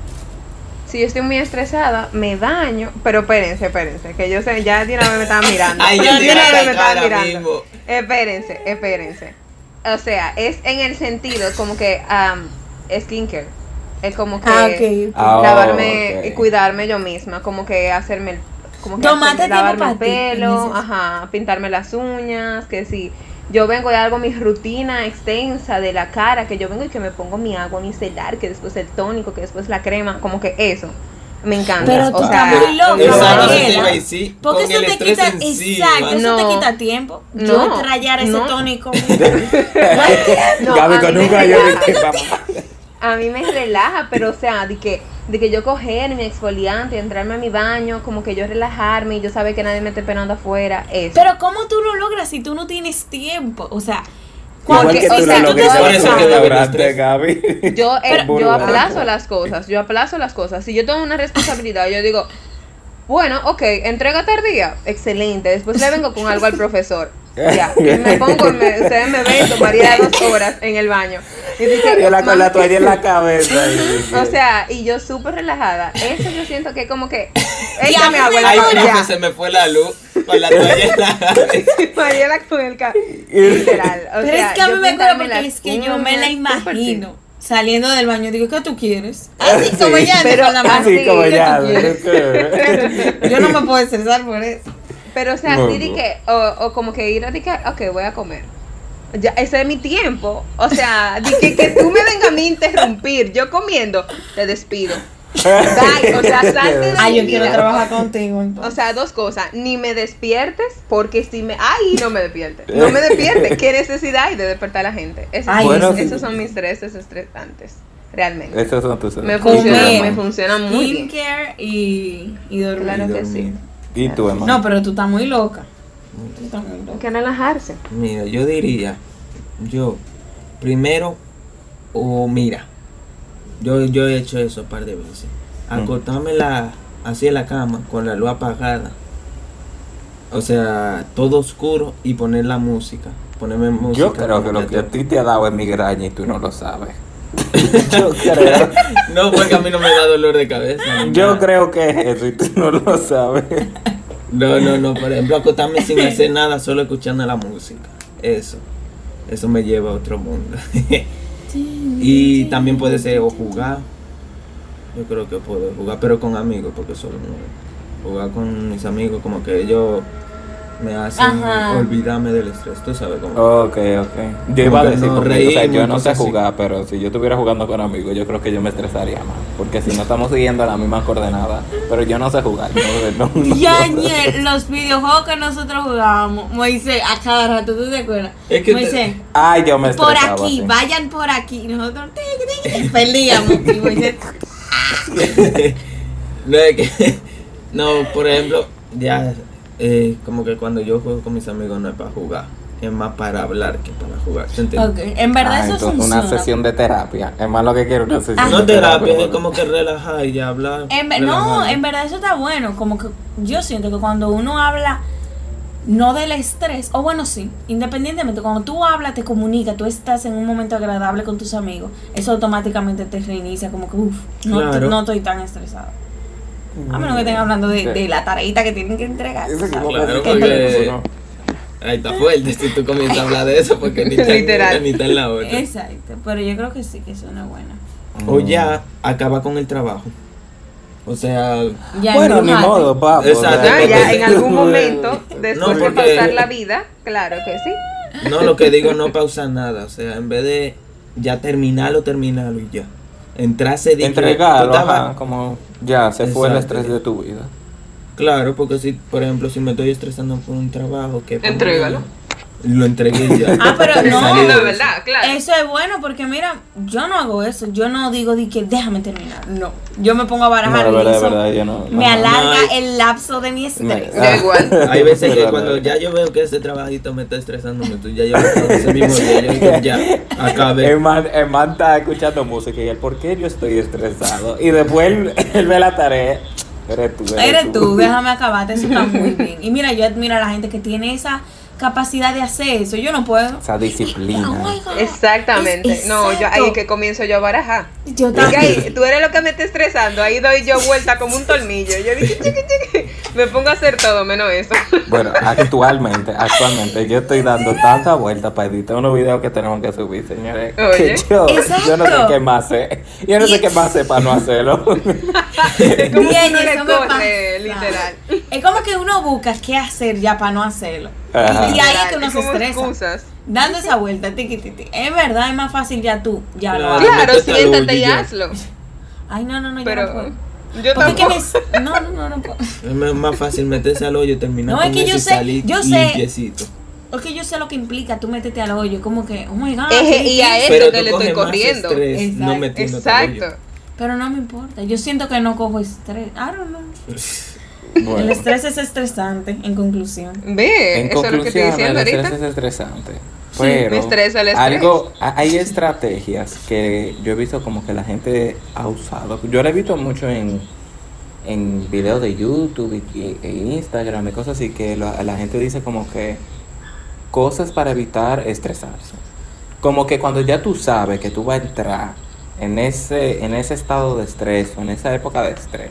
si yo estoy muy estresada, me daño, pero espérense, espérense, que yo sé, ya de una vez me estaban mirando. Ay, yo de una vez me estaban mirando. mismo. Espérense, espérense. O sea, es en el sentido como que um, skincare. Es como que Ah. Ah, lavarme ok. y cuidarme yo misma, como que hacerme el como que hacer- lavarme el pelo, ajá, pintarme las uñas, que si yo vengo y hago mi rutina extensa de la cara, que yo vengo y que me pongo mi agua micelar, que después el tónico, que después la crema, como que eso me encanta. Pero tú o sea, estás muy loca, eso decir, Porque eso te quita, encima. exacto, eso No. te quita tiempo. No. Yo trayar ese No. tónico. no, Gaby con un de a mí me relaja, pero o sea, de que, de que yo coger mi exfoliante y entrarme a mi baño, como que yo relajarme y yo saber que nadie me está esperando afuera, eso. Pero ¿cómo tú lo logras si tú no tienes tiempo? O sea, Igual cuando, que o tú sea, lo tú te logras vas en Por eso el que Gaby no restaurante, estresa. Gaby. yo, eh, yo aplazo las cosas, yo aplazo las cosas. Si yo tengo una responsabilidad, yo digo, bueno, ok, entrega tardía, excelente. Después le vengo con algo al profesor. Ya, y me pongo, me, ustedes me ven, tomaría dos horas en el baño. Y dice, Yo la con la "Mami, toalla en la cabeza. y- O sea, y yo súper relajada. Eso yo siento que como que. Ella me hago la profe, se me fue la luz con la toalla en la cabeza. Con el Literal. O pero sea, es que a mí me acuerdo porque es que yo me la imagino saliendo del baño. Digo, ¿qué tú quieres? Así Sí. como ya, Pero con la mano. Así como ¿Qué tú ya. quieres? Yo no me puedo estresar por eso. Pero, o sea, No, así de que. O, o como que ir a de que, ok, voy a comer. Ya, ese es mi tiempo. O sea, de que, que tú me vengas a mí interrumpir. Yo comiendo, te despido. Bye. O sea, salte de Ay, yo quiero trabajar contigo. O entonces. sea, dos cosas. Ni me despiertes, porque si me. ¡Ay! No me despiertes. No me despiertes. ¿Qué necesidad hay de despertar a la gente? Esos, Ay, Bueno, esos, sí. esos son mis tres estresantes. Realmente. Esos son tus Me funciona, me funciona muy bien. Skincare y, y dormir. Claro que dormir. sí. ¿Y tú, hermano? No, pero tú estás muy loca. Tú estás muy Hay que relajarse. Mira, yo diría, yo, primero, o mira, yo, yo he hecho eso un par de veces. Acostarme la, así en la cama, con la luz apagada. O sea, todo oscuro y poner la música. Ponerme música. Yo creo que lo que a te- ti te ha dado es migraña y tú no lo sabes. Yo creo. No, porque a mí no me da dolor de cabeza. Yo nada. creo que es eso y tú no lo sabes. No, no, no, por ejemplo, acostarme sin hacer nada, solo escuchando la música. Eso. Eso me lleva a otro mundo. y también puede ser o jugar. Yo creo que puedo jugar, pero con amigos, porque solo no. Jugar con mis amigos, como que ellos me hacen Ajá. olvidarme del estrés. Tú sabes cómo. Ok, ok. Yo iba a decir, porque, o sea, yo no sé así. jugar, pero si yo estuviera jugando con amigos, yo creo que yo me estresaría más. Porque si no estamos siguiendo la misma coordenada, pero yo no sé jugar. No, no, no, Ya, no los videojuegos que nosotros jugábamos, Moisés, a cada rato, ¿tú te acuerdas? Es que te- Moisés, Ay, yo me por aquí, vayan por aquí. Nosotros perdíamos. Y Moisés, no es que. No, por ejemplo, ya. Eh, como que cuando yo juego con mis amigos no es para jugar. Es más para hablar que para jugar. ¿te entiendes? ok, en verdad Ah, eso entonces funciona. una sesión de terapia. Es más lo que quiero una sesión Ah. No de terapia, es porque- como que relajar y ya hablar. En no, en verdad eso está bueno. Como que yo siento que cuando uno habla no del estrés, o bueno, sí, independientemente, cuando tú hablas, te comunica, tú estás en un momento agradable con tus amigos, eso automáticamente te reinicia, como que, uff, no, Claro. no estoy tan estresado. A menos que estén hablando de, de la tareita que tienen que entregar. Eso que- Claro, que- porque- uno- Ahí está fuerte si tú comienzas a hablar de eso porque ni está, Literal. ni está en la otra. Exacto, pero yo creo que sí, que es una buena. O ya acaba con el trabajo O sea, Ya bueno, ni modo, papo. Exacto. o sea, Ya, ya, en algún momento, después No, de porque- pasar la vida, claro que sí. no lo que digo, no pausar nada. O sea, en vez de ya terminarlo, terminarlo y ya. Entrarse de Entregarlo, ajá, como ya se fue el estrés de tu vida. Claro, porque si, por ejemplo, si me estoy estresando por un trabajo que... Entrégalo. Lo entregué ya. Ah, pero no. No, de verdad, claro. Eso es bueno porque mira, yo no hago eso. Yo no digo de que déjame terminar. No. Yo me pongo a No, barajar de y verdad, de eso verdad, yo no. me no. alarga No, el lapso de mi Me- estrés. Da igual. Hay veces que Verdad, cuando verdad. ya yo veo que ese trabajito me está estresando mucho, ya yo ese mismo día, yo digo, ya, acabé. El man, el man está escuchando música y él, ¿por qué yo estoy estresado? Y después él, él ve la tarea. Eres tú, eres, Eres tú, déjame acabarte, eso está muy bien. Y mira, yo admiro a la gente que tiene esa capacidad de hacer eso. Yo no puedo. Esa disciplina. Oh. Exactamente. Es- no, yo ahí exacto. que comienzo yo a barajar. Yo también. ahí, tú eres lo que me está estresando. Ahí doy yo vuelta como un tornillo. Yo digo, chiqui, chiqui. Me pongo a hacer todo menos eso. Bueno, actualmente, actualmente yo estoy dando tanta vuelta para editar unos videos que tenemos que subir, señores. Oye. Que yo, yo no sé qué más hacer. Yo no sé qué más hacer para no hacerlo. Es como Bien, que uno le eso me corre, pasa. literal. Es como que uno busca qué hacer ya para no hacerlo. Ajá. Y ahí es que uno es se como estresa. excusas. Dando esa vuelta, tiqui, tiqui. Es verdad, es más fácil ya tú. Ya lo Claro. haces. Claro, siéntate y hazlo. Ay, no, no, no, yo Pero no puedo. yo es que tampoco. me... No, no, no, no puedo. Es más- fácil meterse al hoyo y terminar No, es con que eso yo sé- salir yo sé- limpiecito. Porque yo sé lo que implica tú métete al hoyo. Como que, oh my God. Eje, y a esto Pero que le estoy corriendo. estrés no Exacto. metiéndote al hoyo. Exacto. Pero no me importa. Yo siento que no cojo estrés. I don't know. El estrés es estresante, en conclusión. Ve, en eso es lo que estoy conclusión, diciendo el estrés ahorita. es estresante. Sí, Pero me estresa el estrés. algo, ha- hay estrategias que yo he visto como que la gente ha usado. Yo lo he visto mucho en, en videos de YouTube y, y- e Instagram y cosas así que la, la gente dice como que cosas para evitar estresarse. Como que cuando ya tú sabes que tú vas a entrar en ese, en ese estado de estrés o en esa época de estrés,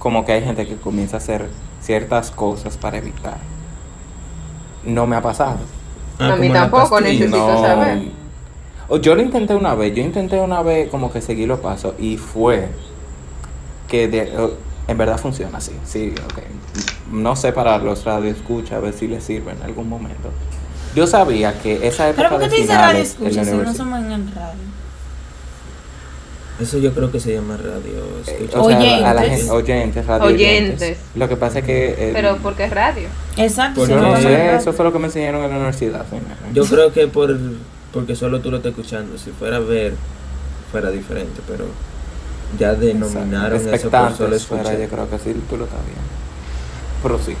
como que hay gente que comienza a hacer ciertas cosas para evitar. No me ha pasado. A mí tampoco, necesito saber. O Yo lo intenté una vez, yo intenté una vez como que seguir los pasos y fue que de- en verdad funciona así. Sí, ok. No sé para los radioescuchas, a ver si les sirve en algún momento. Yo sabía que esa época Pero ¿por qué te dice radio escucha si no somos en el radio? Eso yo creo que se llama radio. eh, o sea, a la Oyentes. gente, oyentes, radio Oyentes. Lo que pasa es que eh, Pero porque es radio. Exacto. Por no sé, eso fue lo que me enseñaron en la universidad. señora. Yo creo que por porque solo tú lo estás escuchando. Si fuera a ver, fuera diferente, pero ya denominaron eso por solo fuera, yo creo que sí, tú lo estás bien. Prosigo.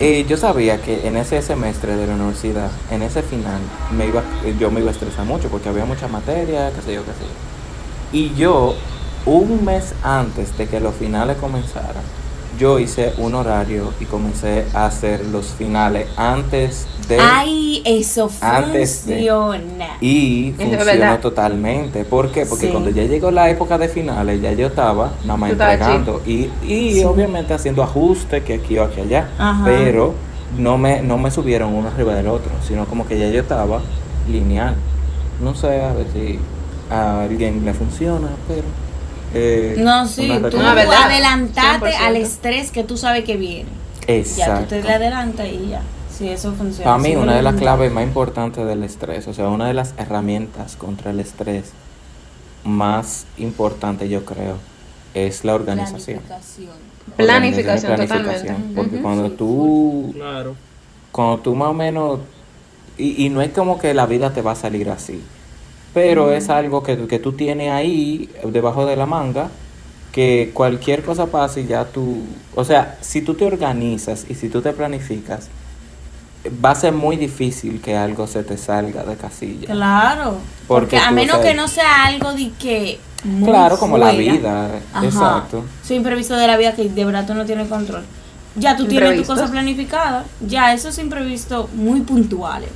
Eh, yo sabía que en ese semestre de la universidad, en ese final, me iba, yo me iba a estresar mucho porque había mucha materia, qué sé yo, qué sé yo. Y yo, un mes antes de que los finales comenzaran, yo hice un horario y comencé a hacer los finales antes de... Ay, eso Antes de- funciona. Y Eso funcionó totalmente. ¿Por qué? Porque Sí. cuando ya llegó la época de finales, ya yo estaba nada más entregando. Y, y Sí. obviamente haciendo ajustes que aquí o aquí allá. Ajá. Pero no me, no me subieron uno arriba del otro, sino como que ya yo estaba lineal. No sé a ver si a alguien le funciona, pero. eh, No, sí, tú No, adelantate 100%. al estrés que tú sabes que viene. Ya Exacto. tú te le adelantas y ya. Sí, eso funciona. Para mí, Sí, una de las claves más importantes del estrés, o sea, una de las herramientas contra el estrés más importante, yo creo, es la organización. Planificación. Planificación, totalmente. Porque cuando tú, Claro. cuando tú más o menos, y, y no es como que la vida te va a salir así, pero es algo que, que tú tienes ahí debajo de la manga, que cualquier cosa pase y ya tú, o sea, si tú te organizas y si tú te planificas, va a ser muy difícil que algo se te salga de casilla. Claro. Porque, Porque a menos que no sea algo de que. muy Claro, como la vida, Ajá. exacto. Soy imprevisto de la vida que de verdad tú no tienes control. Ya tú tienes tu cosa planificada. Ya, eso es imprevisto muy puntuales.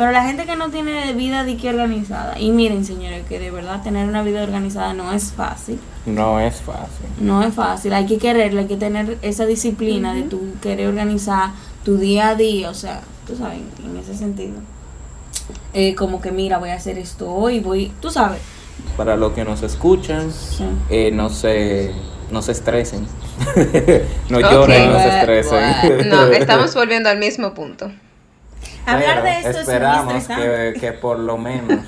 Pero la gente que no tiene vida de que organizada. Y miren, señores, que de verdad tener una vida organizada no es fácil. No es fácil. No es fácil. Hay que quererlo, hay que tener esa disciplina de tu querer organizar tu día a día. O sea, tú sabes, en ese sentido. Eh, como que mira, voy a hacer esto hoy, voy. Tú sabes. Para los que nos escuchan, Sí. eh, no sé no se estresen. no Ok. lloren, no se estresen. No, estamos volviendo al mismo punto. Hablar de esto esperamos que, que por lo menos,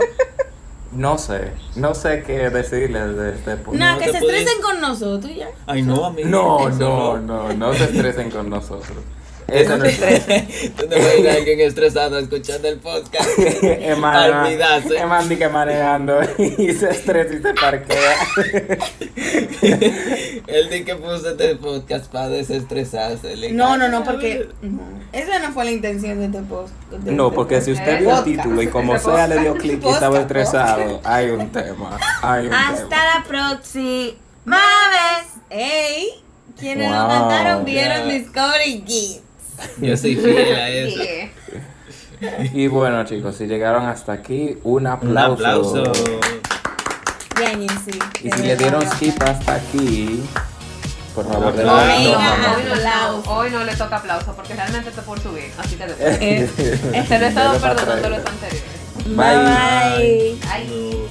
no sé, no sé qué decirles de este punto. No, No que se puedes- estresen con nosotros ya. Ay, no, amigo. No, no, no, no se estresen con nosotros. Eso no es Tú te imaginas a alguien estresado escuchando el podcast. Olvidarse. Emana que manejando y se estresa y se parquea. Él di que puso este podcast para desestresarse. No, no, no, porque no, esa no fue la intención de este post. de No, este porque si podcast. usted vio el Podcast. título y como sea le dio clic y estaba Podcast, estresado, hay un tema, hay un Hasta tema. la próxima vez. ¡Ey! Quienes lo Wow. cantaron vieron Ya. Discovery Kids. Yo soy fiel a eso. Y bueno chicos, si llegaron hasta aquí, un Un aplauso. aplauso. Bien, sí. Y si le dieron skip hasta aquí, por favor. Hoy Oiga. no, aplauso. hoy no le toca aplauso porque realmente está por subir, así que Eh, se lo he estado perdonando los anteriores. Bye. Bye. Ay.